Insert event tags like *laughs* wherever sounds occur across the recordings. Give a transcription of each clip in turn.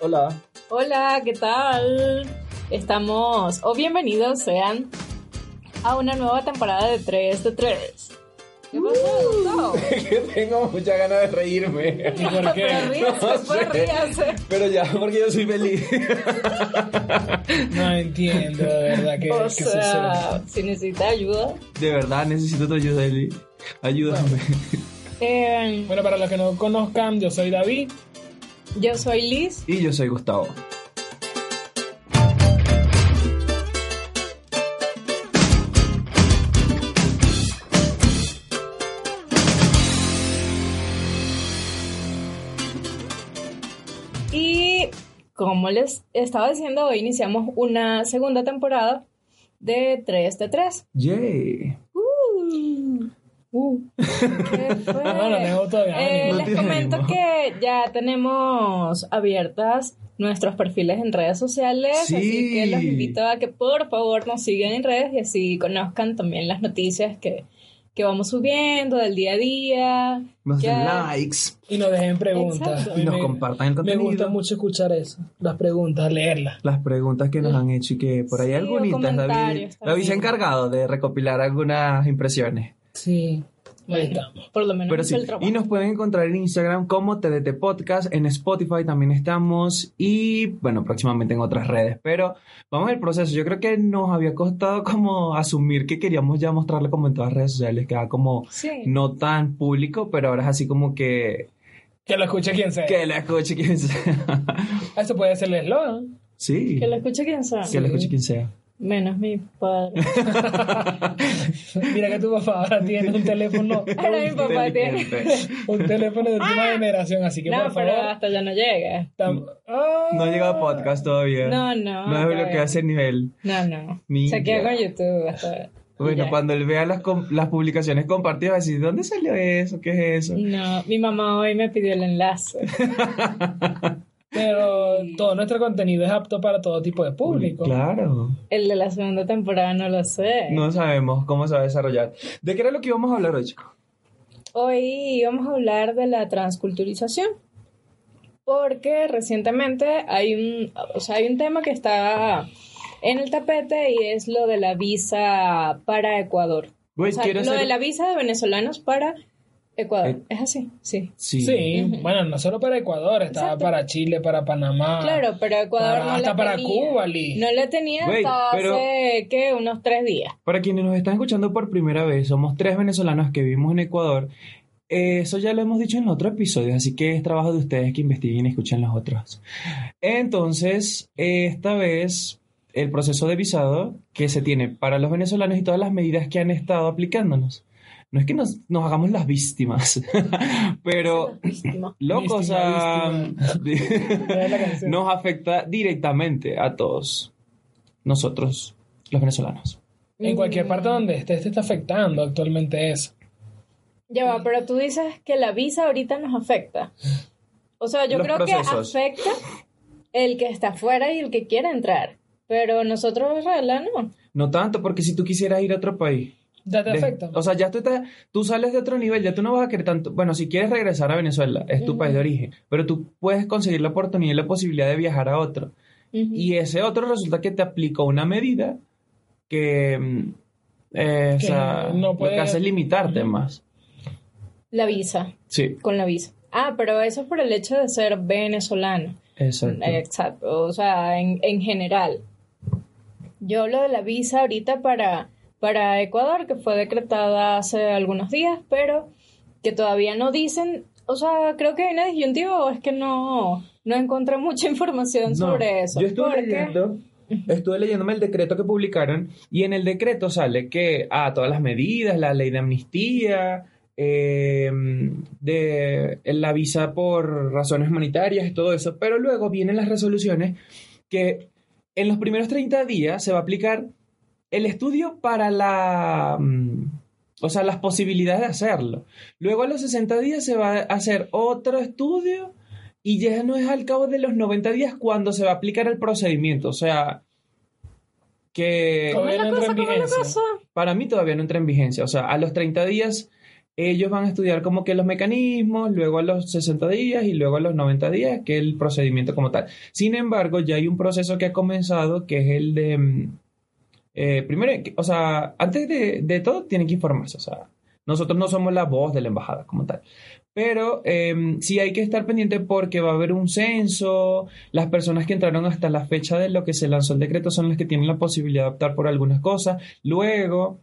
Hola. Hola, ¿qué tal? Estamos, o bienvenidos sean a una nueva temporada de 3 de 3. ¿Qué pasó, Gustavo? *laughs* que tengo mucha ganas de reírme. ¿Y por qué? *laughs* Pero ríase, No pues ríase. Pero ya, porque yo soy feliz. No entiendo, de verdad, que, O que sea, si necesita ayuda. De verdad, necesito tu ayuda, Eli. Ayúdame. *laughs* Eh, Bueno, para los que no conozcan, yo soy David. Yo soy Liz. Y yo soy Gustavo. Y como les estaba diciendo, hoy iniciamos una segunda temporada de 3 de 3. Yay. Uh, ¿Qué fue? *laughs* No, no tengo todavía Eh. No les comento ánimo. que ya tenemos abiertas nuestros perfiles en redes sociales, Sí. así que los invito a que por favor nos sigan en redes y así conozcan también las noticias que, que vamos subiendo del día a día. Nos den likes. Y nos dejen preguntas. Exacto. Y nos me- compartan el Me contenido. gusta mucho escuchar eso. Las preguntas, leerlas. Las preguntas que nos han hecho y que por ahí Sí, algunas, David. David se ha encargado de recopilar algunas impresiones. Sí. Bueno, estamos. por lo menos Pero sí, el trabajo. y nos pueden encontrar en Instagram como TDT Podcast, en Spotify también estamos y bueno, próximamente en otras redes. Pero vamos al proceso. Yo creo que nos había costado como asumir que queríamos ya mostrarle como en todas las redes sociales, que era como Sí. no tan público, pero ahora es así como que Que lo escuche quien sea. que la escuche quien sea. Eso puede ser el eslogan. sí, Que lo escuche quien sabe. que la escuche quien sea. Menos mi padre. *laughs* Mira que tu papá ahora tiene un teléfono. Ahora mi papá tiene. *laughs* Un teléfono de última generación, así que No, por pero hasta ya no llega. tam- Ah. No ha llegado a podcast todavía. No, no. No es lo que hace el nivel. No, no. Mira. Se queda con YouTube hasta. Bueno, ya. cuando él vea las, com- las publicaciones compartidas, va a decir, ¿dónde salió eso? ¿Qué es eso? No, mi mamá hoy me pidió el enlace. *laughs* Pero todo nuestro contenido es apto para todo tipo de público. Claro. El de la segunda temporada no lo sé. No sabemos cómo se va a desarrollar. ¿De qué era lo que íbamos a hablar hoy, chico? Hoy vamos a hablar de la transculturización. Porque recientemente hay un, o sea, hay un tema que está en el tapete y es lo de la visa para Ecuador. Güey, o sea, lo hacer- de la visa de venezolanos para Ecuador. Eh. Es así, sí. Sí. Bueno, no solo para Ecuador, estaba Exacto. para Chile, para Panamá. Claro, pero Ecuador para- no hasta la para tenía. Cuba, Liz. No la tenía hasta pero- hace, ¿qué? Unos tres días. Para quienes nos están escuchando por primera vez, somos tres venezolanos que vivimos en Ecuador. Eh, Eso ya lo hemos dicho en otro episodio, así que es trabajo de ustedes que investiguen y escuchen los otros. Entonces, esta vez, el proceso de visado que se tiene para los venezolanos y todas las medidas que han estado aplicándonos. No es que nos, nos hagamos las víctimas, *laughs* pero Víctima. loco, o sea, *laughs* *laughs* nos afecta directamente a todos nosotros, los venezolanos. En cualquier parte donde estés te está afectando actualmente eso. Ya va, pero tú dices que la visa ahorita nos afecta. O sea, yo Los creo procesos. que afecta el que está afuera y el que quiere entrar. Pero nosotros, Israel, no. No tanto, porque si tú quisieras ir a otro país, Ya te de- afecta. o sea, ya tú, estás- tú sales de otro nivel, ya tú no vas a querer tanto. Bueno, si quieres regresar a Venezuela, es tu país de origen, pero tú puedes conseguir la oportunidad y la posibilidad de viajar a otro. Y ese otro resulta que te aplicó una medida que, mm, eh, o sea, no lo puede- que hace es limitarte más. La visa, Sí, con la visa. Ah, pero eso es por el hecho de ser venezolano. exacto. Exacto, o sea, en, en general. Yo hablo de la visa ahorita para, para Ecuador, que fue decretada hace algunos días, pero que todavía no dicen, o sea, creo que hay una disyuntiva o es que no, no encontré mucha *laughs* información No, sobre eso. Yo estuve leyendo, estuve leyéndome el decreto que publicaron y en el decreto sale que, ah, todas las medidas, la ley de amnistía, eh, de la visa por razones humanitarias y todo eso, pero luego vienen las resoluciones que en los primeros 30 días se va a aplicar el estudio para la... mm, O sea, las posibilidades de hacerlo. Luego a los 60 días se va a hacer otro estudio y ya no es al cabo de los 90 días cuando se va a aplicar el procedimiento. O sea, que... ¿Cómo es la Todavía no entra cosa? en ¿Cómo es la vigencia. cosa? Para mí todavía no entra en vigencia. O sea, a los 30 días ellos van a estudiar como que los mecanismos, luego a los 60 días y luego a los 90 días, que es el procedimiento como tal. Sin embargo, ya hay un proceso que ha comenzado, que es el de... eh, primero, o sea, antes de, todo, tienen que informarse. O sea, nosotros no somos la voz de la embajada como tal. Pero eh, sí hay que estar pendiente porque va a haber un censo. Las personas que entraron hasta la fecha de lo que se lanzó el decreto son las que tienen la posibilidad de optar por algunas cosas. Luego,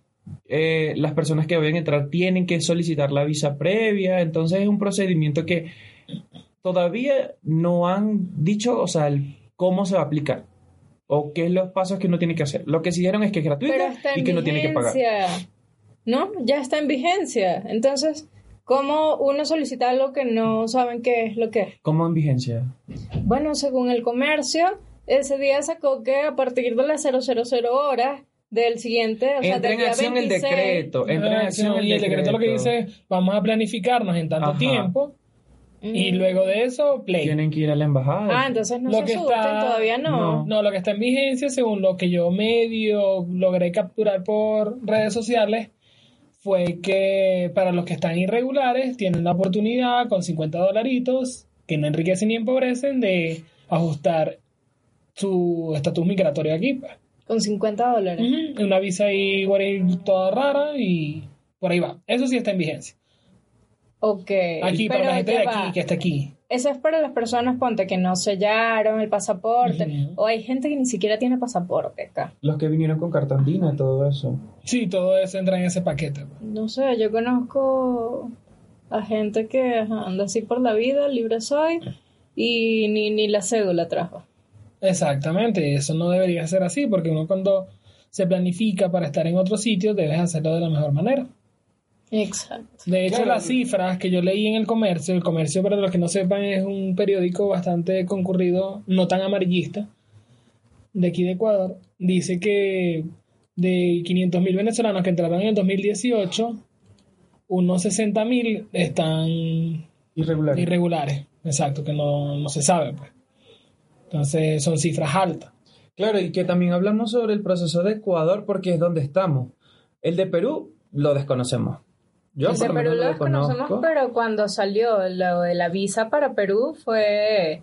eh, las personas que vayan a entrar tienen que solicitar la visa previa. Entonces es un procedimiento que todavía no han dicho, o sea, cómo se va a aplicar. O qué es los pasos que uno tiene que hacer. Lo que sí dijeron es que es gratuita Pero está en y que no tiene que pagar. vigencia. ¿No? Ya está en vigencia. Entonces, ¿cómo uno solicita algo que no saben qué es lo que es? ¿Cómo en vigencia? Bueno, según el comercio, ese día sacó que a partir de las 000 horas del siguiente, o sea, Entra del en día acción el 26, decreto. Entra en acción el y el decreto lo que dice es, vamos a planificarnos en tanto Ajá. tiempo y Mm. luego de eso, play. Tienen que ir a la embajada. Ah, entonces no Lo se que asusten, está- todavía no. No, lo que está en vigencia, según lo que yo medio logré capturar por redes sociales, fue que para los que están irregulares tienen la oportunidad con 50 dolaritos, que no enriquecen ni empobrecen, de ajustar su estatus migratorio aquí. pues. Con 50 dólares. Una visa ahí toda rara y por ahí va. Eso sí está en vigencia. Ok. Aquí, pero para la gente de va. aquí, que está aquí. Eso es para las personas, ponte, que no sellaron el pasaporte. O hay gente que ni siquiera tiene pasaporte acá. Los que vinieron con cartandina, todo eso. Sí, todo eso entra en ese paquete. No sé, yo conozco a gente que anda así por la vida, libre soy, y ni, ni la cédula trajo. Exactamente, eso no debería ser así, porque uno cuando se planifica para estar en otro sitio, debes hacerlo de la mejor manera. Exacto. De hecho, Claro. las cifras que yo leí en el comercio, el comercio, para los que no sepan, es un periódico bastante concurrido, no tan amarillista, de aquí de Ecuador, dice que de 500.000 venezolanos que entraron en el 2018, unos 60.000 están Irregular. irregulares. Exacto, que no, no se sabe. Pues. Entonces, son cifras altas. Claro, y que también hablamos sobre el proceso de Ecuador porque es donde estamos. El de Perú lo desconocemos. Yo por lo Perú lo desconozco. pero cuando salió lo de la visa para Perú fue...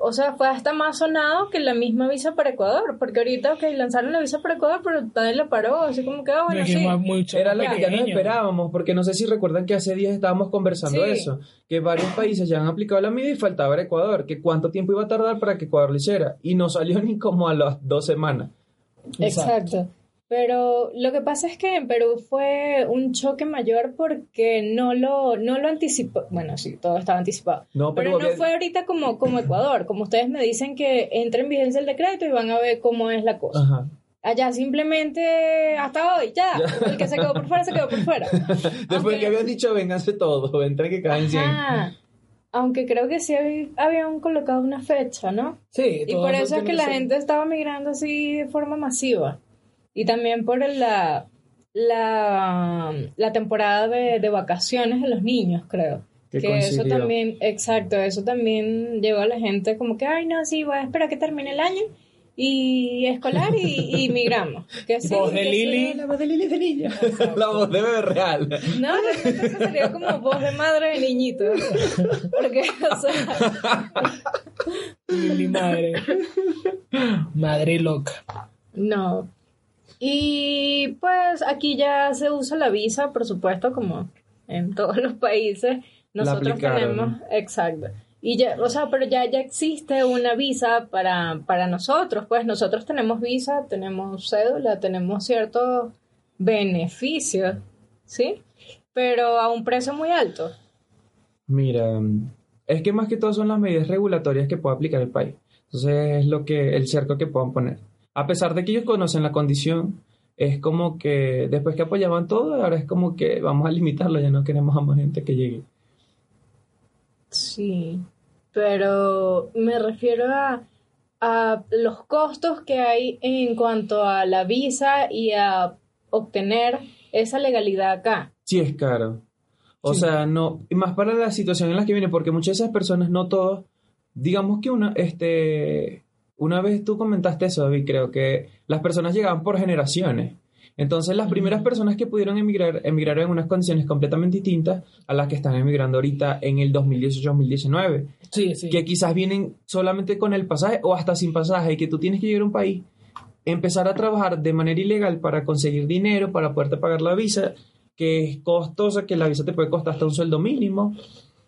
O sea, fue hasta más sonado que la misma visa para Ecuador, porque ahorita, ok, lanzaron la visa para Ecuador, pero nadie la paró, así como que, bueno, sí. mucho Era lo que ya nos esperábamos, porque no sé si recuerdan que hace días estábamos conversando Sí. eso, que varios países ya han aplicado la medida y faltaba el Ecuador, que cuánto tiempo iba a tardar para que Ecuador lo hiciera, y no salió *laughs* ni como a las dos semanas. Exacto. Pero lo que pasa es que en Perú fue un choque mayor porque no lo, no lo anticipó. Bueno, sí, todo estaba anticipado. No, pero pero no había- fue ahorita como, como Ecuador. Como ustedes me dicen que entra en vigencia el decreto y van a ver cómo es la cosa. Ajá. Allá simplemente hasta hoy, ya. El que se quedó por fuera, se quedó por fuera. *laughs* Después Aunque- que habían dicho, vénganse todos, entre que caen 100. Ajá. Aunque creo que sí habí- habían colocado una fecha, ¿no? Sí, Y por eso es que la gente estaba migrando así de forma masiva. Y también por la, la, la temporada de, de vacaciones de los niños, creo. Que Que, eso también, exacto, eso también llevó a la gente como que, ay, no, sí, voy a esperar que termine el año y escolar y, y *laughs* migramos. Que sí, Voz de que sí. Lili. La voz de Lili de niña. *laughs* la voz de bebé real. No, eso sería como voz de madre de niñito. Porque, o sea, Mi madre. Madre loca. No. Y pues aquí ya se usa la visa, por supuesto, como en *laughs* todos los países. Nosotros tenemos, exacto. Y ya, o sea, pero ya, ya existe una visa para, para nosotros, pues nosotros tenemos visa, tenemos cédula, tenemos ciertos beneficios, ¿sí? Pero a un precio muy alto. Mira, es que más que todo son las medidas regulatorias que puede aplicar el país. Entonces es lo que el cerco que puedan poner. A pesar de que ellos conocen la condición, es como que después que apoyaban todo, ahora es como que vamos a limitarlo, ya no queremos a más gente que llegue. Sí, pero me refiero a, a los costos que hay en cuanto a la visa y a obtener esa legalidad acá. Sí, es caro. O Sí. sea, no, y más para la situación en la que viene, porque muchas de esas personas, no todos, digamos que una, este, una vez tú comentaste eso, David, creo que las personas llegaban por generaciones. Entonces, las primeras personas que pudieron emigrar, emigraron en unas condiciones completamente distintas a las que están emigrando ahorita en el 2018-2019, Sí, sí. que quizás vienen solamente con el pasaje o hasta sin pasaje, y que tú tienes que llegar a un país, empezar a trabajar de manera ilegal para conseguir dinero, para poderte pagar la visa, que es costosa, que la visa te puede costar hasta un sueldo mínimo,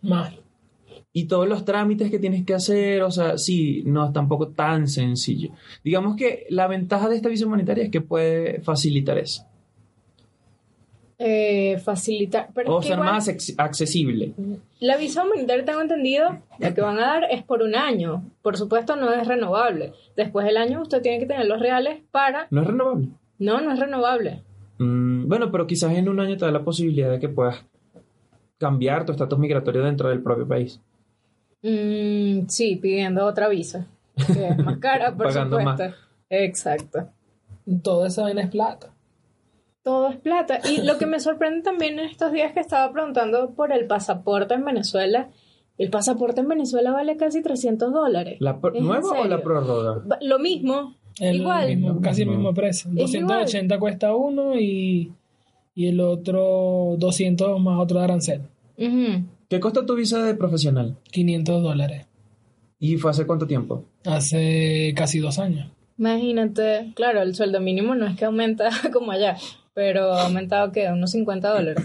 Más. Y todos los trámites que tienes que hacer, o sea, sí, no es tampoco tan sencillo. Digamos que la ventaja de esta visa humanitaria es que puede facilitar eso, Eh, facilitar. Pero o es que ser igual, más accesible. la visa humanitaria, tengo entendido, la que van a dar es por un año. Por supuesto, no es renovable. Después del año, usted tiene que tener los reales para. No es renovable. No, no es renovable. Mm, bueno, pero quizás en un año te da la posibilidad de que puedas cambiar tu estatus migratorio dentro del propio país. Mm, sí, pidiendo otra visa. Que es más cara, *laughs* por Pagando supuesto. más. Exacto. Toda esa vaina es plata. Todo es plata. Y lo que me sorprende también en estos días que estaba preguntando por el pasaporte en Venezuela. El pasaporte en Venezuela vale casi 300 dólares. ¿La pro- ¿Es en ¿Nueva o la? Va- Lo mismo. El igual. mismo- casi el mismo precio. Es 280 cuesta uno y, y el otro 200 más otro de arancel. Ujú. ¿Qué costó tu visa de profesional? 500 dólares. ¿Y fue hace cuánto tiempo? Hace casi dos años. Imagínate, claro, el sueldo mínimo no es que aumenta *laughs* como allá, pero ha aumentado que unos 50 dólares.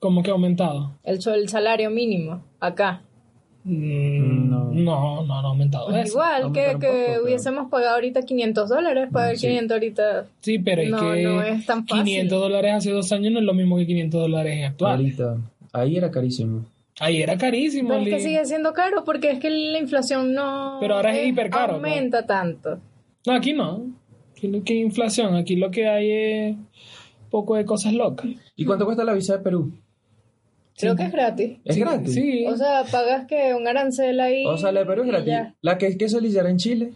¿Cómo que ha aumentado? El, el salario mínimo acá. Mm, No. no. no, no, ha aumentado Pues eso. igual que, que poco, pero- hubiésemos pagado ahorita 500 dólares, pagar Sí. 500 ahorita. Sí, pero es No, que no es tan fácil. 500 dólares hace dos años no es lo mismo que 500 dólares actual. Ahorita. Ahí era carísimo. Ahí era carísimo. Pero es que sigue siendo caro porque es que la inflación no Pero ahora es hipercaro, aumenta tanto. No, aquí no. Aquí no hay inflación. Aquí lo que hay es poco de cosas locas. ¿Y cuánto cuesta la visa de Perú? Creo que es gratis. ¿Es Sí, gratis? Sí. O sea, pagas que un arancel ahí. O sea, la de Perú es gratis. ya. La que es queso lizar en Chile.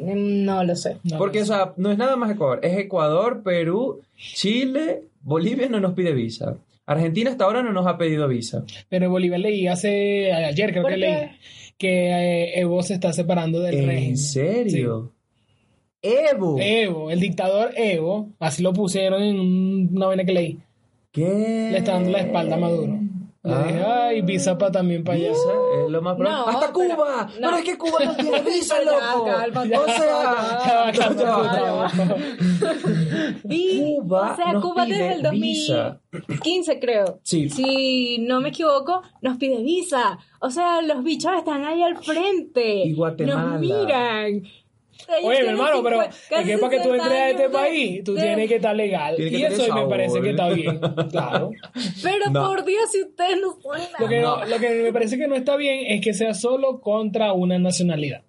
Mm, No lo sé. No, Porque, o sea, no es nada más Ecuador. Es Ecuador, Perú, Chile, Bolivia no nos pide visa. Argentina hasta ahora no nos ha pedido visa. Pero Bolívar leí hace ayer, creo ¿Por que leí, que eh, Evo se está separando del régimen. ¿En serio? Evo. Evo, el dictador Evo, así lo pusieron en un- una vaina que leí. ¿Qué? Le está dando la espalda a Maduro. Le Ah. dije, ay, visa para también para allá. Visa es lo más probable. No, ¡Hasta pero- Cuba! no. Pero es que Cuba no tiene *laughs* visa, Ya, loco. cálmate. o sea, *laughs* Ya ya ya Cuba o sea, nos Cuba pide desde el visa. 2015, creo. Sí. Si no me equivoco, nos pide visa. O sea, los bichos están ahí al frente. Y Guatemala. Nos miran. Oye, mi hermano, pero 50, es que para que tú 60 entres a este de- país, tú de- tienes que estar legal. Que y eso me parece que está bien. Claro. *laughs* Pero No. por Dios, si ustedes no nada. Lo que, no- No. lo que me parece que no está bien es que sea solo contra una nacionalidad.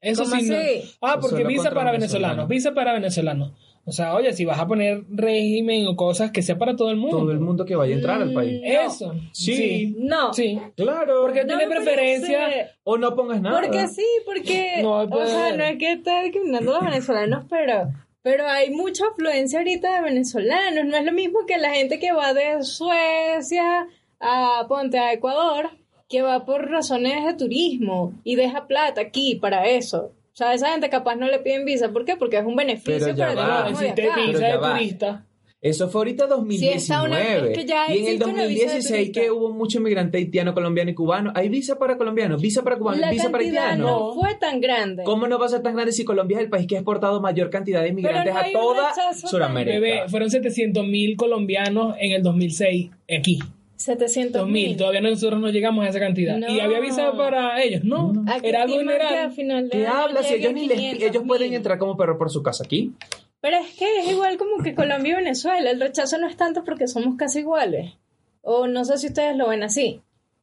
Eso ¿Cómo sí. no-? Ah, porque visa para venezolanos. venezolanos, visa para venezolanos. O sea, oye, si vas a poner régimen o cosas que sea para todo el mundo. Todo el mundo que vaya a entrar al Mm. país. Eso. Sí. Sí. No. Sí. Claro. Porque No tiene preferencia. parece. O no pongas nada. Porque sí, porque. No, o pues- sea, no es que esté discriminando a los venezolanos, pero. Pero hay mucha afluencia ahorita de venezolanos. No es lo mismo que la gente que va de Suecia a Ponte a Ecuador, que va por razones de turismo y deja plata aquí para eso. O sea, esa gente capaz no le piden visa. ¿Por qué? Porque es un beneficio Pero ya para el va. No, turismo visa Pero ya de va. turista. Eso fue ahorita 2019. está una- es que ya y en el existe una visa de 2016 turista. que hubo mucho inmigrante haitiano, colombiano y cubano. Hay visa para colombianos, visa para cubanos, La visa para cantidad haitianos. no fue tan grande. ¿Cómo no va a ser tan grande si Colombia es el país que ha exportado mayor cantidad de inmigrantes no a toda Sudamérica? Bebé, fueron 700 mil colombianos en el 2006 aquí. 700 2000, mil. todavía nosotros no llegamos a esa cantidad. No. ¿Y había visa para ellos? No, era algo general. final de ¿Qué hablas? Si ellos, lleguen ni les- 500 ellos pueden entrar como perro por su casa aquí. Pero es que es igual como que Colombia y Venezuela. El rechazo no es tanto porque somos casi iguales. O no sé si ustedes lo ven así.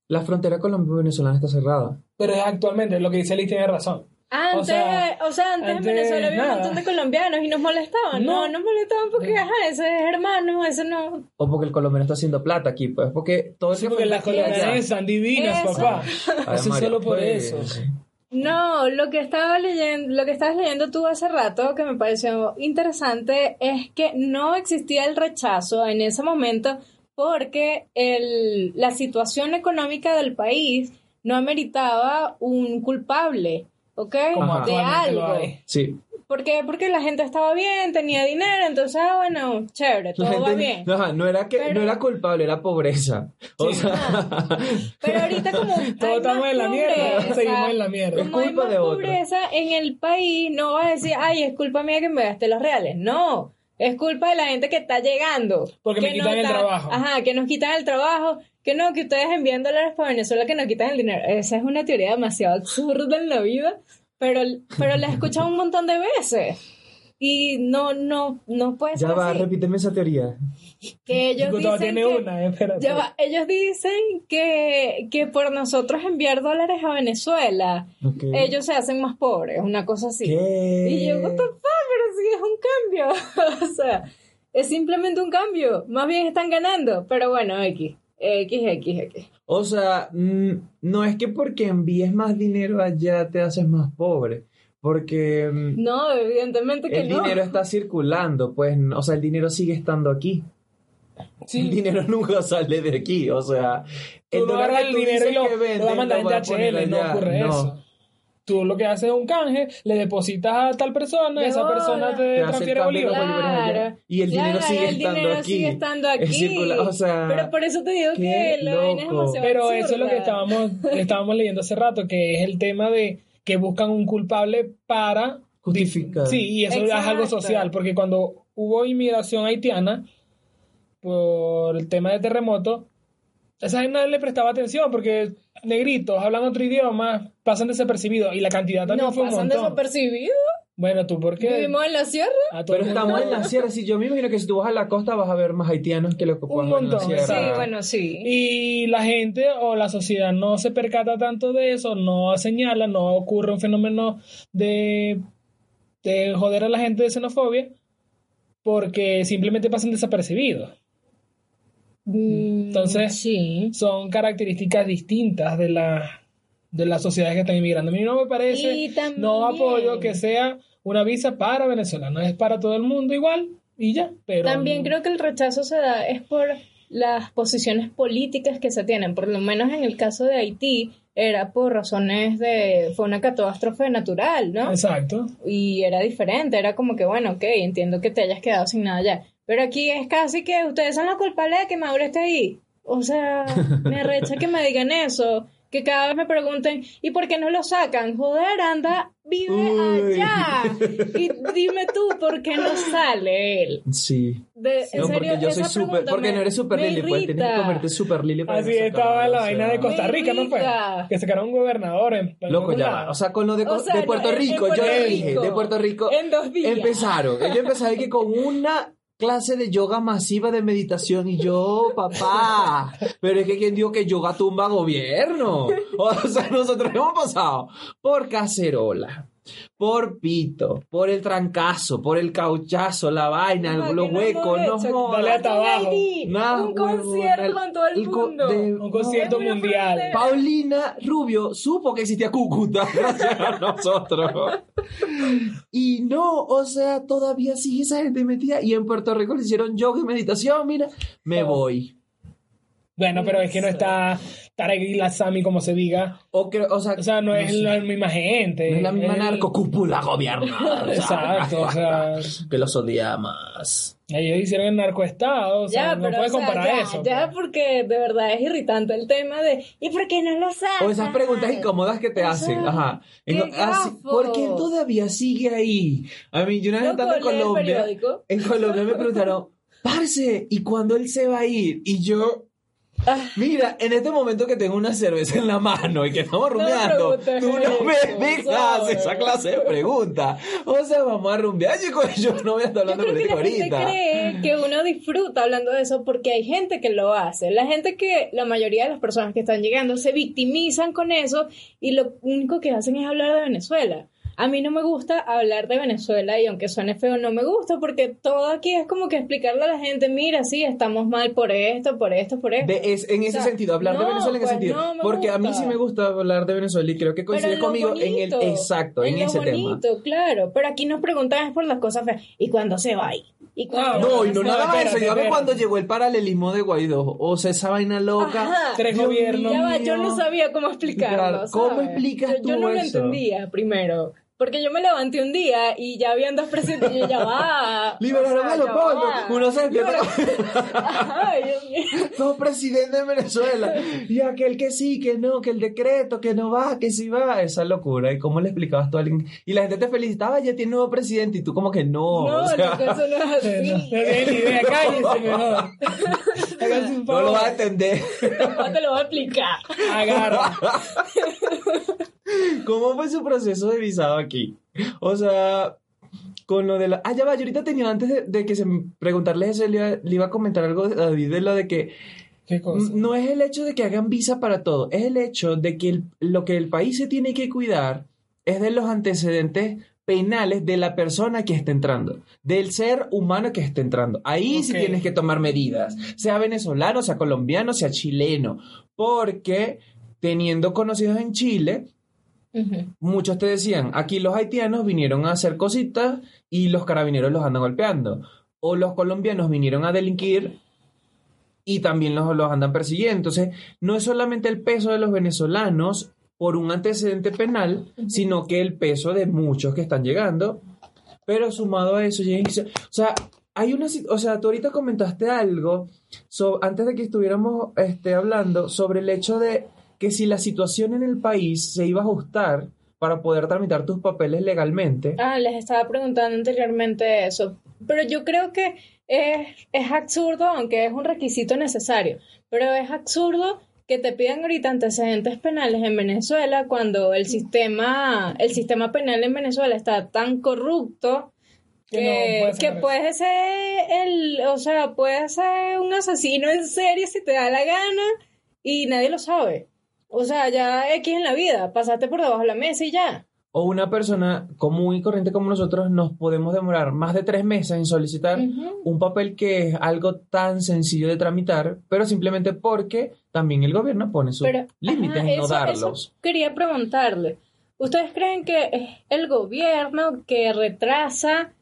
La frontera colombo-venezolana está cerrada. Pero es actualmente, lo que dice Liz tiene razón. Antes, O sea, o sea, antes, antes en Venezuela había un montón de colombianos y nos molestaban. No, No. nos molestaban porque, ajá, ese es hermano, ese no. O porque el colombiano está haciendo plata aquí, pues. Porque todo el Sí, que porque las colombianas están divinas, Eso. papá. Ay, Eso María, solo por pues. eso. No, lo que estaba leyendo, lo que estabas leyendo tú hace rato, que me pareció interesante, es que no existía el rechazo en ese momento porque el, la situación económica del país no ameritaba un culpable, ¿ok? Como. De algo. Sí. ¿Por qué? Porque la gente estaba bien, tenía dinero, entonces, ah, bueno, chévere, todo gente- va bien. No, era que Pero- no era culpable, era pobreza. O Sí. sea, *laughs* Pero ahorita como *laughs* Todos estamos en la mierda, seguimos en la mierda. Es Como hay culpa más de otro. pobreza en el país, no vas a decir, ay, es culpa mía que me gasté los reales. No, es culpa de la gente que está llegando. Porque me Que quitan el trabajo. Ajá, que nos quitan el trabajo. Que no, que ustedes envían dólares para Venezuela que nos quitan el dinero. Esa es una teoría demasiado absurda en la vida, pero, pero la he escuchado un montón de veces. Y no, no, no puede ser ya va, así. repíteme esa teoría. Que ellos dicen tiene que- una, eh, espérate. ya va, ellos dicen que, que por nosotros enviar dólares a Venezuela, ellos se hacen más pobres, una cosa así. ¿Qué? Y yo, what the fuck, pero sí es un cambio. *laughs* o sea, es simplemente un cambio. Más bien están ganando. Pero bueno, X. X, X, X. O sea, mm, no es que porque envíes más dinero allá te haces más pobre, porque mm, No, evidentemente que el no. dinero está circulando, pues, o sea, el dinero sigue estando aquí. El Sí. dinero *laughs* nunca sale de aquí, o sea, Tú no dólar el tú dinero y lo, que lo vas a mandar en DHL, no ocurre No. eso. Tú lo que haces es un canje, le depositas a tal persona, De esa bola. persona te, Te el transfiere cambio de bolívares. Claro. Y el dinero Claro, sigue el estando dinero aquí. sigue estando Es aquí. circular, o sea, Pero por eso te digo que la vaina es demasiado Pero eso es lo que absurda. estábamos, estábamos leyendo hace rato, que es el tema de que buscan un culpable para Justificar. Sí, y eso es algo social, porque cuando hubo inmigración haitiana por el tema de terremoto, esa gente nadie le prestaba atención porque negritos hablan otro idioma, pasan desapercibidos y la cantidad también No fue un pasan montón. desapercibidos. Bueno, tú por qué? Vivimos en la sierra. A todo Pero estamos en la sierra, sí, yo me imagino que si tú vas a la costa vas a ver más haitianos que los que Un puedas ver en la montón, sierra. Sí, bueno, sí. Y la gente o la sociedad no se percata tanto de eso, no señala, no ocurre un fenómeno de, de joder a la gente de xenofobia, porque simplemente pasan desapercibidos. Mm, Entonces, sí. Son características distintas de la de las sociedades que están inmigrando. A mí no me parece, Y también- no apoyo que sea una visa para venezolanos, es para todo el mundo igual y ya. Pero También creo que el rechazo se da es por las posiciones políticas que se tienen, por lo menos en el caso de Haití era por razones de fue una catástrofe natural, ¿no? Exacto. Y era diferente, era como que bueno, ok, entiendo que te hayas quedado sin nada ya, pero aquí es casi que ustedes son los culpables de que Mauro esté ahí. O sea, *laughs* me arrecha que me digan eso. Que cada vez me pregunten, ¿y por qué no lo sacan? Joder, anda, vive Uy. allá. Y dime tú, ¿por qué no sale él? Sí. De, en No, serio, porque yo soy súper. Porque no eres super me Lili, pues tienes que convertirte super Lili para Así estaba la vaina de Costa Rica, ¿no fue? Que sacaron un gobernador en, en Loco, ya lado. va. O sea, con lo de, O sea, de Puerto en- en Rico, yo Puerto dije, Rico, de Puerto Rico. en dos días. Empezaron. Ellos empezaron que con una clase de yoga masiva de meditación y yo, papá, pero es que quien dijo que yoga tumba gobierno. O sea, nosotros hemos pasado por cacerola, por pito, por el trancazo, por el cauchazo, la vaina, los huecos, no jodas. Dale hasta abajo. Un concierto el- con todo el, el co- mundo. de- Un concierto En mundial. Paulina Rubio supo que existía Cúcuta *laughs* gracias a nosotros. Y no, o sea, todavía sigue esa gente metida. Y en Puerto Rico le hicieron yoga y meditación, mira, me Oh. voy. Bueno, pero es que no está Tarek Lasami, como se diga. O, creo- o sea, O sea, no, es la misma gente. no es la misma Es- narcocúpula gobierno. *laughs* Exacto, o sea, *laughs* Que los odia más. ellos hicieron el narcoestado, o sea, Ya, no pero puedes o sea, comparar ya, eso. ya pues. porque de verdad es irritante el tema de ¿y por qué no lo sacan? O esas preguntas incómodas que te O hacen. sea, Ajá. qué así, gafo. ¿Por qué todavía sigue ahí? A mí, yo una vez estando en el Colombia. En Colombia me preguntaron, Parce, ¿y cuándo él se va a ir? Y yo, Ah. Mira, en este momento que tengo una cerveza en la mano y que estamos No rumbeando, preguntes tú no me ¿sabes? esa clase de preguntas. O sea, vamos a rumbear, chicos, yo no voy a estar Yo hablando creo que la gente ahorita. cree que uno disfruta hablando de eso porque hay gente que lo hace. La gente que, la mayoría de las personas que están llegando se victimizan con eso y lo único que hacen es hablar de Venezuela. A mí no me gusta hablar de Venezuela y aunque suene feo, no me gusta porque todo aquí es como que explicarle a la gente, mira, sí, estamos mal por esto, por esto, por esto. De- es, en ese O sea, sentido, hablar de Venezuela en ese pues, sentido. no porque a mí sí me gusta hablar de Venezuela y creo que coincide en conmigo en el exacto, en, lo ese tema. bonito, claro. Pero aquí nos preguntan es por las cosas feas. ¿Y cuándo se va ahí? ¿Y cuándo No, y no nada más eso. Dígame cuando llegó el paralelismo de Guaidó. O sea, esa vaina loca. Ajá. Tres Dios gobiernos. Yo no sabía cómo explicarlo. Claro, ¿cómo ¿sabes? explicas yo, tú yo no lo entendía primero. Porque yo me levanté un día y ya habían dos presidentes y yo ya va. Liberaron *laughs* o sea, a los ya pobres. va. Uno se despierta Ay, Dios mío. Dos presidentes de Venezuela. Y aquel que sí, que no, que el decreto, que no va, que sí va. Esa locura. ¿Y cómo le explicabas tú a alguien? Y la gente te felicitaba, ya tiene nuevo presidente. Y tú como que no. No, o sea, loco, eso no es *laughs* No, no así. tienen ni idea, cállense mejor. *laughs* No lo vas a entender. No te lo voy a explicar. Agarra. ¿Cómo fue su proceso de visado aquí? O sea, con lo de la... Ah, ya va, yo ahorita tenía antes de, de que se me preguntarles eso, le iba, le iba a comentar algo a David de lo de que ¿Qué cosa? no es el hecho de que hagan visa para todo, es el hecho de que el- lo que el país se tiene que cuidar es de los antecedentes penales de la persona que está entrando, del ser humano que está entrando. Ahí sí tienes que tomar medidas, sea venezolano, sea colombiano, sea chileno, porque teniendo conocidos en Chile, Muchos te decían, aquí los haitianos vinieron a hacer cositas y los carabineros los andan golpeando. O los colombianos vinieron a delinquir y también los, los andan persiguiendo. Entonces, no es solamente el peso de los venezolanos por un antecedente penal, sino que el peso de muchos que están llegando. Pero sumado a eso, o sea, hay una, o sea, tú ahorita comentaste algo so- antes de que estuviéramos este, hablando sobre el hecho de que si la situación en el país se iba a ajustar para poder tramitar tus papeles legalmente, Ah, les estaba preguntando anteriormente eso. Pero yo creo que es, es absurdo, aunque es un requisito necesario, pero es absurdo que te pidan ahorita antecedentes penales en Venezuela cuando el sistema, el sistema penal en Venezuela está tan corrupto Que no que puedes ser el, o sea, puedes ser un asesino en serie si te da la gana y nadie lo sabe. O sea, ya X en la vida, pasaste por debajo de la mesa y ya. o una persona común y corriente como nosotros nos podemos demorar más de tres meses en solicitar un papel que es algo tan sencillo de tramitar, pero simplemente porque también el gobierno pone sus Pero, límites ajá, en no eso- darlos. eso quería preguntarle. ¿Ustedes creen que es el gobierno que retrasa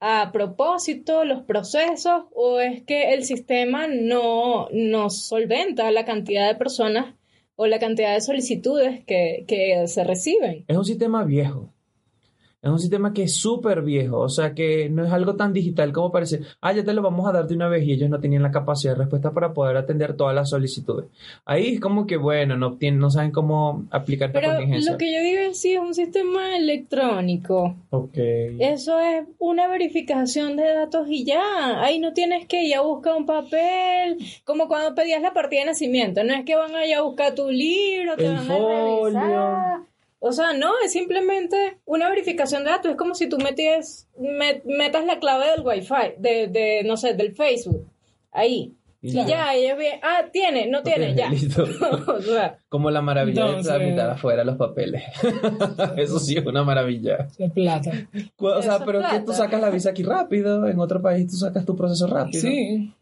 a propósito los procesos o es que el sistema no, no solventa la cantidad de personas o la cantidad de solicitudes que, que se reciben? Es un sistema viejo. Es un sistema que es súper viejo, o sea que no es algo tan digital como parece, ah, ya te lo vamos a dar de una vez y ellos no tenían la capacidad de respuesta para poder atender todas las solicitudes. Ahí es como que, bueno, no, tienen, no saben cómo aplicar esta Pero contingencia. lo que yo digo es sí, es un sistema electrónico. Ok. Eso es una verificación de datos y ya. Ahí no tienes que ir a buscar un papel, como cuando pedías la partida de nacimiento. No es que van a ir a buscar tu libro, te El van folio. a revisar. O sea, no, es simplemente una verificación de datos. Es como si tú meties, met- metas la clave del wifi, de, de, no sé, del Facebook. Ahí. Y Y ya. ellos ven, ah, tiene, no tiene, ya. *laughs* *laughs* listo. o sea, Como la maravilla de tramitar afuera los papeles. *laughs* Eso sí es una maravilla. De plata. O sea, Eso pero que tú sacas la visa aquí rápido, en otro país tú sacas tu proceso rápido. Sí,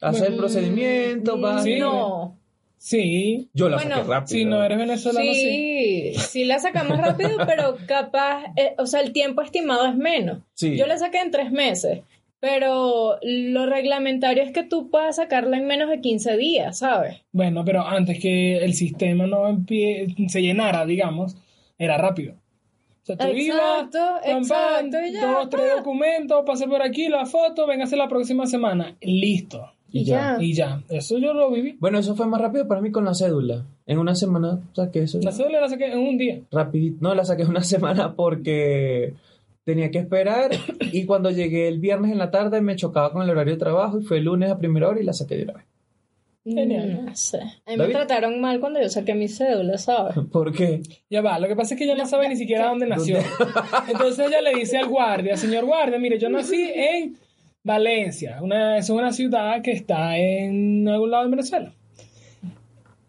Haces el procedimiento, vas. Sí. no. Sí. Yo la Bueno, saqué rápido. Si no eres venezolano, sí. Sí, sí la sacamos rápido, *laughs* pero capaz, eh, o sea, el tiempo estimado es menos. Sí. Yo la saqué en tres meses, pero lo reglamentario es que tú puedas sacarla en menos de 15 días, ¿sabes? Bueno, pero antes que el sistema no empie- se llenara, digamos, era rápido. O sea, tú ibas, Exacto, pam, pam, exacto, y ya, dos, tres documentos, pasé por aquí, la foto, véngase la próxima semana. Listo. Y ya. Y ya. Eso yo lo viví. Bueno, eso fue más rápido para mí con la cédula. En una semana saqué eso. La cédula la saqué en un día. Rapidito. No, la saqué en una *laughs* semana porque tenía que esperar y cuando llegué el viernes en la tarde me chocaba con el horario de trabajo y fue el lunes a primera hora y la saqué de una vez. Genial. No sé. A mí me trataron mal cuando yo saqué mi cédula, ¿sabes? *laughs* ¿Por qué? Ya va, lo que pasa es que ella no sabe ni siquiera dónde nació. Entonces ella le dice al guardia, señor guardia, mire, yo nací en Valencia, una, es una ciudad que está en algún lado de Venezuela.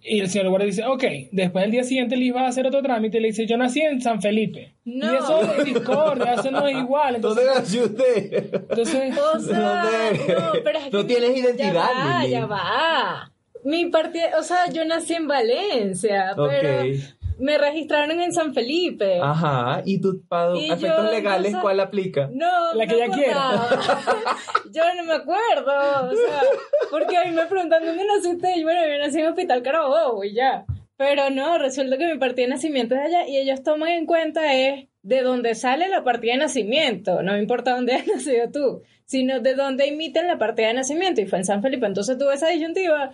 Y el señor guardia dice, ok, después del día siguiente le iba a hacer otro trámite y le dice, yo nací en San Felipe. No. Y eso es discordia, eso no es igual. Entonces, ¿Dónde nació usted? entonces O sea, ¿Dónde? no, pero es que No tienes identidad, Ya va, ya va. Mi partida, o sea, yo nací en Valencia, pero Ok. Me registraron en San Felipe. Ajá, y tú, para Y efectos yo, legales, entonces- ¿cuál aplica? No, La que me ella quiera. *laughs* yo no me acuerdo, o sea, porque a mí me preguntan dónde naciste y bueno, yo nací en Hospital Carabobo y ya. Pero no, resulta que mi partida de nacimiento es allá y ellos toman en cuenta es de dónde sale la partida de nacimiento, no me importa dónde *laughs* has nacido tú, sino de dónde emiten la partida de nacimiento y fue en San Felipe, entonces tuve esa disyuntiva.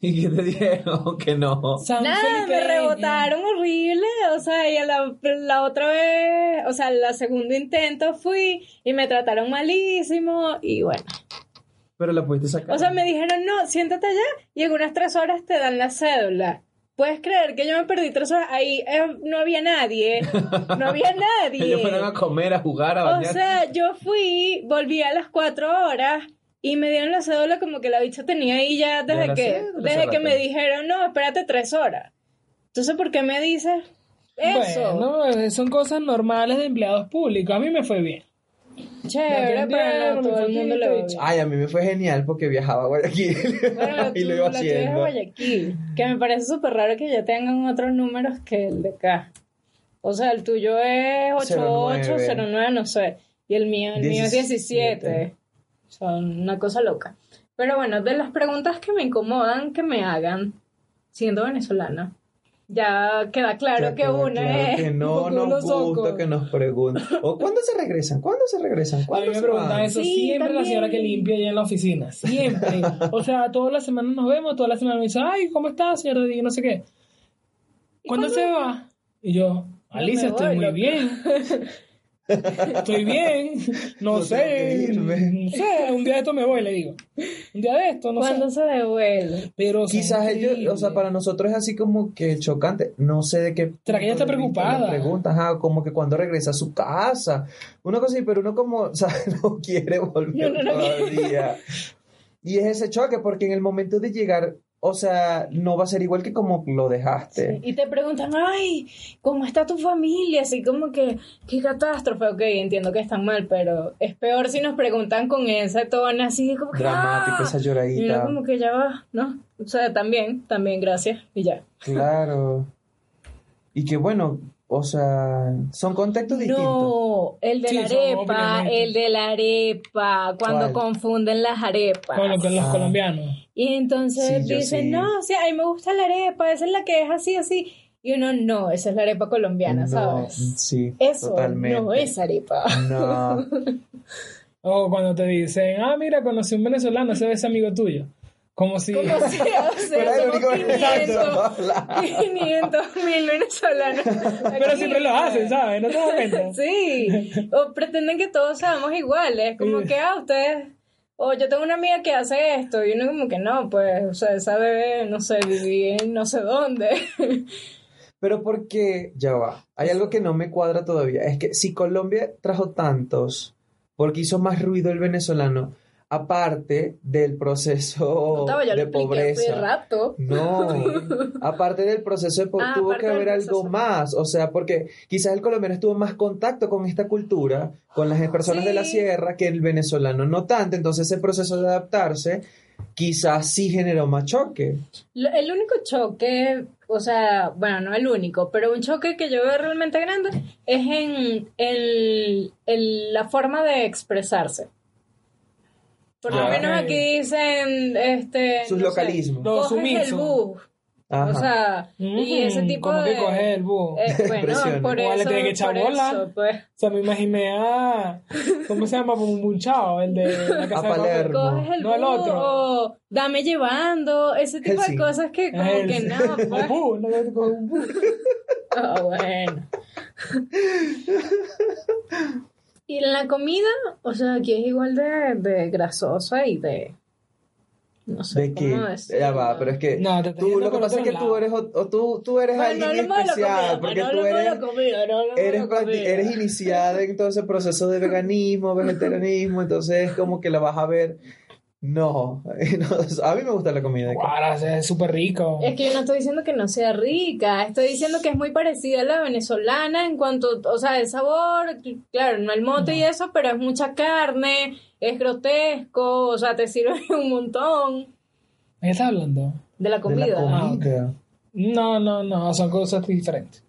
*laughs* ¿Y qué te dijeron? *laughs* Que no. Nada, me rebotaron horrible, o sea, y a la, la otra vez, o sea, la segundo intento fui y me trataron malísimo y bueno. Pero la pudiste sacar. O sea, me dijeron, no, siéntate allá y en unas tres horas te dan la cédula. ¿Puedes creer que yo me perdí tres horas? Ahí eh, no había nadie, no había nadie. *laughs* Ellos fueron a comer, a jugar, a O bañar. sea, yo fui, volví a las cuatro horas y me dieron la cédula como que la bicha tenía ahí ya desde que, desde que me dijeron, no, espérate tres horas. Entonces, ¿por qué me dices eso? Bueno, son cosas normales de empleados públicos. A mí me fue bien. Chévere, pero no todo el mundo le bien. Ay, a mí me fue genial porque viajaba a Guayaquil Bueno, *laughs* y lo iba haciendo. Guayaquil, que me parece súper raro que ya tengan otros números que el de acá. O sea, el tuyo es 8809, no sé, y el mío, el mío es 17. 17. Son una cosa loca. Pero bueno, de las preguntas que me incomodan que me hagan, siendo venezolana, ya queda claro Ya que una claro es... que no nos uno gusta que nos pregunten. ¿O cuándo se regresan? ¿Cuándo se regresan? A ¿Cuándo mí me preguntan van? eso Sí, siempre la también. señora que limpia allá en la oficina. Siempre. O sea, todas las semanas nos vemos, todas las semanas me dice, ay, ¿cómo estás, señor Y no sé qué. ¿Cuándo cuándo se va? Y yo, Alicia, me estoy voy, muy loca". bien. *laughs* Estoy bien. No, No sé. No sé, un día de esto me voy, le digo. Un día de esto, no ¿Cuándo sé. se devuelve? Pero Quizás ellos, o sea, para nosotros es así como que chocante. No sé de qué. ¿Será que ella está preocupada? nos Pregunta, ajá, como que cuando regresa a su casa. Una cosa así, pero uno como, *laughs* o sea, no quiere volver No, no, no todavía. Y es ese choque, porque en el momento de llegar, o sea, no va a ser igual que como lo dejaste. Y te preguntan, ay, ¿cómo está tu familia? Así como que, qué catástrofe. Ok, entiendo que están mal, pero es peor si nos preguntan con ese tono así, como que, Dramático, "Ah". esa Y uno lloradita. como que ya va, ¿no? O sea, también, también, gracias. Y ya. Claro. Y que bueno, o sea, son contextos distintos. No, el de Sí, la arepa, el de la arepa, cuando ¿Cuál? confunden las arepas. Con, lo- con los Ah. colombianos. Y entonces Sí, dicen, sí. no, o sea, a mí me gusta la arepa, esa es la que es así, así. Y uno, no, esa es la arepa colombiana, No, ¿sabes? sí, Eso totalmente. no es arepa. No. *laughs* O cuando te dicen, ah, mira, conocí un venezolano, ese es amigo tuyo. Como si... Como *laughs* sea, o Pero sea, somos único 500, venezolano. 500 mil venezolanos. *laughs* Pero aquí. siempre lo hacen, ¿sabes? ¿No te das cuenta? Sí, o pretenden que todos seamos iguales, como que, ah, ustedes, o yo tengo una amiga que hace esto, y uno como que no, pues, o sea, esa bebé, no sé, viví en no sé dónde. *laughs* Pero porque, ya va, hay algo que no me cuadra todavía. Es que si Colombia trajo tantos, porque hizo más ruido el venezolano, aparte del proceso Estaba, ya lo de pobreza. hace rato. No, *laughs* aparte del proceso de po- Ah, tuvo que haber algo más, o sea, porque quizás el colombiano estuvo más contacto con esta cultura, con las personas de la sierra, que el venezolano no tanto, entonces ese proceso de adaptarse quizás sí generó más choque. El único choque, o sea, bueno, no el único, pero un choque que yo veo realmente grande es en el, el- la forma de expresarse. Por lo Ah, menos aquí dicen, este... Sus no sé, localismos. Lo coges el bus. Ajá. O sea, y ese tipo como de... que coge el búho. Eh, *laughs* bueno, por Igual le eso, tiene que echar bola. eso, pues. O sea, me imaginé a... ¿Cómo se llama? Un chao, el de la *laughs* casa A de. Palermo. Coges el No el bus otro. o dame llevando, ese tipo Helsinki. de cosas que como El- que no, *laughs* pues. búho, no que coge un búho. Ah, bueno. Y en la comida, o sea, aquí es igual de, de grasosa y de... No sé ¿De qué? cómo decirlo. Ya va, pero es que No, te tú, lo que pasa es que tú eres, o, o tú, tú eres Bueno, no alguien la especial, comida, porque no tú eres, comida, no eres, eres iniciada en todo ese proceso de veganismo, vegetarianismo, entonces es como que la vas a ver No, *laughs* no, a mí me gusta la comida de. Guara, es súper rico. Es que yo no estoy diciendo que no sea rica, estoy diciendo que es muy parecida a la venezolana en cuanto, o sea, el sabor, claro, no el mote y eso, pero es mucha carne, es grotesco, o sea, te sirve *laughs* un montón ¿Qué estás hablando? de la De comida. la comida. No, no, no, son cosas diferentes.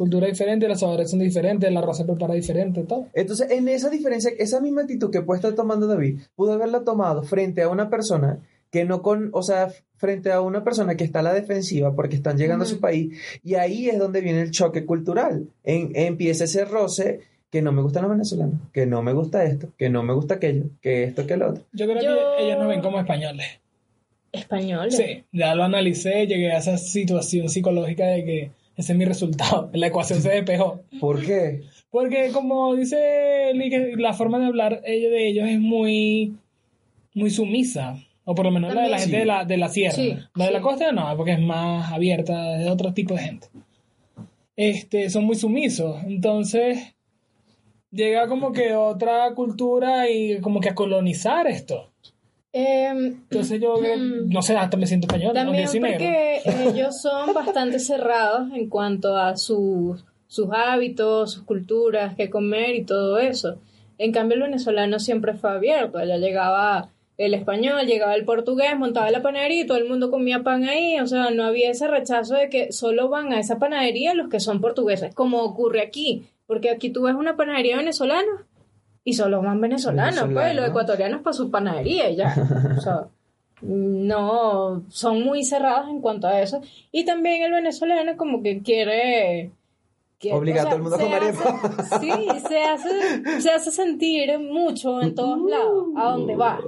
Cultura diferente, los sabores son diferentes, arroz se prepara diferente, todo. Entonces, en esa diferencia, esa misma actitud que puede estar tomando David, pudo haberla tomado frente a una persona que no con, o sea, frente a una persona que está a la defensiva porque están llegando a su país, y ahí es donde viene el choque cultural. En, empieza ese roce que no me gustan los venezolanos, que no me gusta esto, que no me gusta aquello, que esto, que lo otro. Yo creo Yo- que ellos nos ven como españoles. Español. Sí, ya lo analicé, llegué a esa situación psicológica de que ese es mi resultado. *laughs* La ecuación se despejó. ¿Por qué? Porque como dice la forma de hablar de ellos es muy, muy sumisa. O por lo menos la de la gente de la, de la sierra. Sí, la de la costa no, porque es más abierta, es de otro tipo de gente. Este, son muy sumisos. Entonces, llega como que otra cultura y como que a colonizar esto. Em, Entonces yo, Mm. no sé, hasta me siento español. También porque ellos son *laughs* bastante cerrados en cuanto a sus, sus hábitos, sus culturas, qué comer y todo eso. En cambio, el venezolano siempre fue abierto. Allá llegaba el español, llegaba el portugués, montaba la panadería y todo el mundo comía pan ahí. O sea, no había ese rechazo de que solo van a esa panadería los que son portugueses, como ocurre aquí. Porque aquí tú ves una panadería venezolana y solo van venezolanos, pues, los ecuatorianos para su panadería ya. O sea, no, son muy cerrados en cuanto a eso. Y también el venezolano como que quiere... quiere- Obliga a todo el mundo a comer hace- Sí, se hace, se hace sentir mucho en todos lados, a donde va.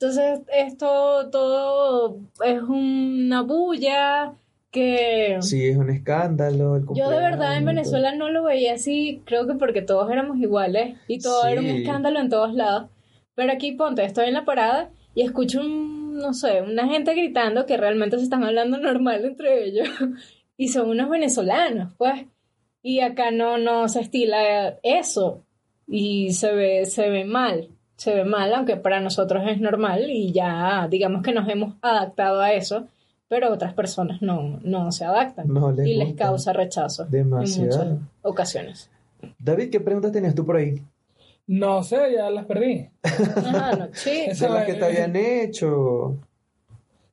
Entonces, esto todo es una bulla que... Sí, es un escándalo. el Yo de verdad en Venezuela no lo veía así, creo que porque todos éramos iguales y todo era un Sí. escándalo en todos lados. Pero aquí ponte, estoy en la parada y escucho un, no sé, una gente gritando que realmente se están hablando *laughs* normal entre ellos y son unos venezolanos, pues. Y acá no, no se estila eso y se ve, se ve mal, se ve mal, aunque para nosotros es normal y ya digamos que nos hemos adaptado a eso, pero otras personas no, no se adaptan No les y les causa rechazo en Demasiado. muchas ocasiones. David, ¿qué preguntas tenías tú por ahí? No sé, ya las perdí. Ajá, no, *laughs* sí. Esa- De las que te habían hecho.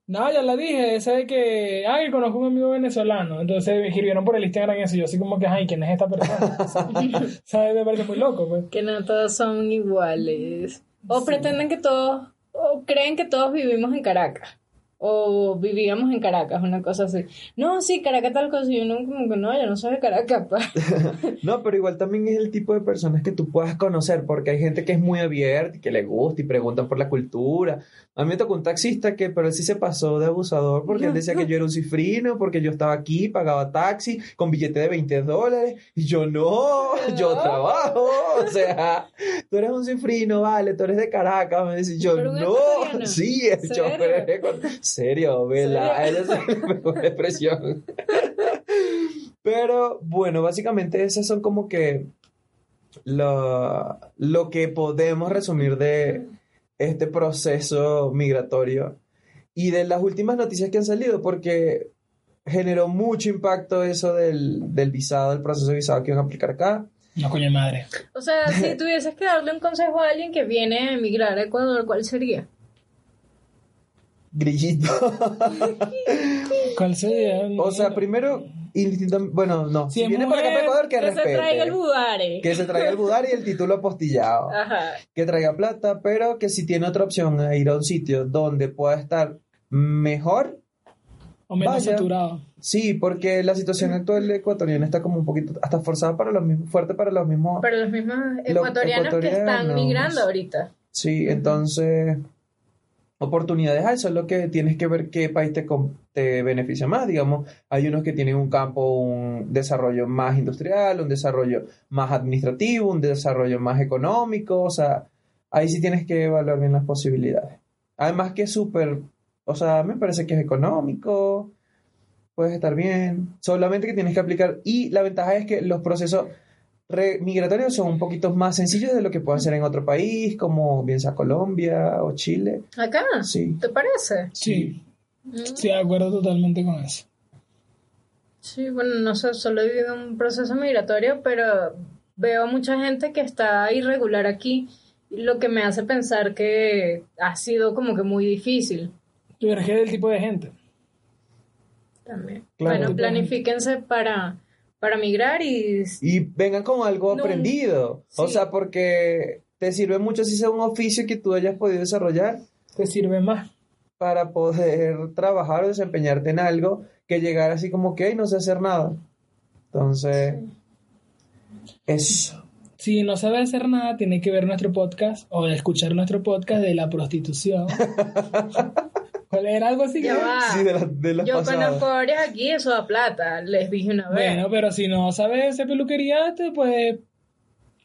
No, ya la dije, esa de que, ay, conozco a un amigo venezolano. Entonces me escribieron por el Instagram y eso. Yo así como que, ay, ¿quién es esta persona? *laughs* *laughs* ¿Sabes? Me parece muy loco, pues. Que no todos son iguales. O pretenden que todos, o creen que todos vivimos en Caracas. O vivíamos en Caracas, una cosa así. No, sí, Caracas tal cosa. Y uno como que no, yo no soy de Caracas, pa. *laughs* No, pero igual también es el tipo de personas que tú puedas conocer, porque hay gente que es muy abierta y que le gusta y preguntan por la cultura. A mí me tocó un taxista que, pero él sí se pasó de abusador porque él decía que yo era un cifrino, porque yo estaba aquí, pagaba taxi con billete de 20 dólares, y yo no, *laughs* yo trabajo. O sea, tú eres un cifrino, vale, tú eres de Caracas. Me dice yo, no, *laughs* sí, es. Serio, vela, a ella es la *laughs* mejor expresión. Pero bueno, básicamente esas son como que lo, lo que podemos resumir de este proceso migratorio y de las últimas noticias que han salido, porque generó mucho impacto eso del, del visado, del proceso de visado que van a aplicar acá. No, coño madre. O sea, si *laughs* tuvieses que darle un consejo a alguien que viene a emigrar a Ecuador, ¿cuál sería? Grillito. *laughs* ¿Cuál sería? o sea, primero, indistintamente, bueno, no, Si viene para acá para Ecuador, que, Que se traiga el budare. Que se traiga el budar y el título apostillado. Ajá. que traiga plata, pero que si tiene otra opción a ir a un sitio donde pueda estar mejor, O menos Vaya. saturado. sí, porque la situación actual ecuatoriana está como un poquito hasta forzada para los mismos, fuerte para los mismos. Pero los mismos ecuatorianos que están migrando ahorita. Sí, entonces oportunidades a eso es lo que tienes que ver qué país te, te beneficia más, digamos, hay unos que tienen un campo, un desarrollo más industrial, un desarrollo más administrativo, un desarrollo más económico, o sea, ahí sí tienes que evaluar bien las posibilidades. Además que es súper, o sea, me parece que es económico, puedes estar bien, solamente que tienes que aplicar y la ventaja es que los procesos migratorios son un poquito más sencillos de lo que puede hacer en otro país, como bien sea Colombia o Chile. ¿Acá? Sí. ¿Te parece? Sí, Mm. sí, de acuerdo totalmente con eso. Sí, bueno, no sé, solo he vivido un proceso migratorio, pero veo mucha gente que está irregular aquí, lo que me hace pensar que ha sido como que muy difícil Tú eres que del tipo de gente. también. Claro. Bueno, planifíquense para, para migrar y Y vengan con algo No. aprendido. O sea, porque te sirve mucho si sea un oficio que tú hayas podido desarrollar Te sirve más. para poder trabajar o desempeñarte en algo que llegar así como que "Ay, no sé hacer nada. Entonces, eso. Si no sabe hacer nada, tiene que ver nuestro podcast o escuchar nuestro podcast de la prostitución. *laughs* ¿Cuál era algo así? Ya que- va. Sí, de la, de la yo pasada. conozco varios aquí, eso da plata, les dije una vez. Bueno, pero si no sabes hacer peluquería, te puedes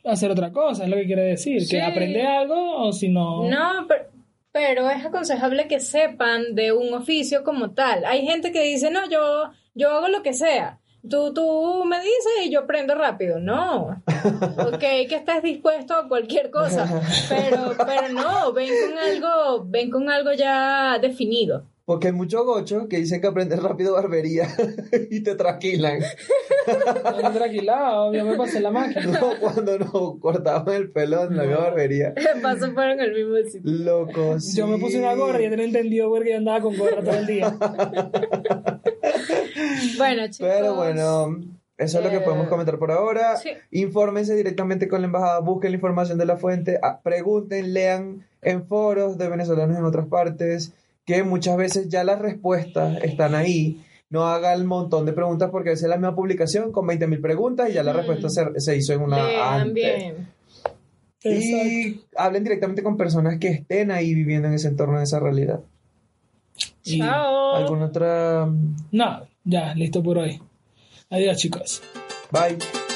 hacer otra cosa, es lo que quiere decir. Sí. Que aprende algo o si no... No, pero, pero es aconsejable que sepan de un oficio como tal. Hay gente que dice, no, yo, yo hago lo que sea. Tú, tú me dices y yo aprendo rápido. No. *laughs* Ok, que estés dispuesto a cualquier cosa. Pero, pero no, ven con algo, ven con algo ya definido. Porque hay muchos gochos que dicen que aprendes rápido barbería *laughs* y te tranquilan. No, Tranquilado, yo me pasé la máquina. No, cuando nos cortaban el pelo en la misma barbería. De *laughs* paso fueron el mismo sitio. Loco, Yo me puse una gorra y ya te lo entendió porque yo andaba con gorra todo el día. Bueno, *laughs* chicos. Pero bueno, eso es lo que Eh, podemos comentar por ahora. sí. Infórmense directamente con la embajada, busquen la información de la fuente, ah, pregunten, lean en foros de venezolanos en otras partes, que muchas veces ya las respuestas están ahí. No hagan un montón de preguntas porque a veces es la misma publicación con 20.000 preguntas y ya la Mm. respuesta se, se hizo en una Lean antes. bien. Exacto. Y hablen directamente con personas que estén ahí viviendo en ese entorno, en esa realidad. Chao. ¿Alguna otra? No, ya, listo por hoy. Adiós, chicos. Bye.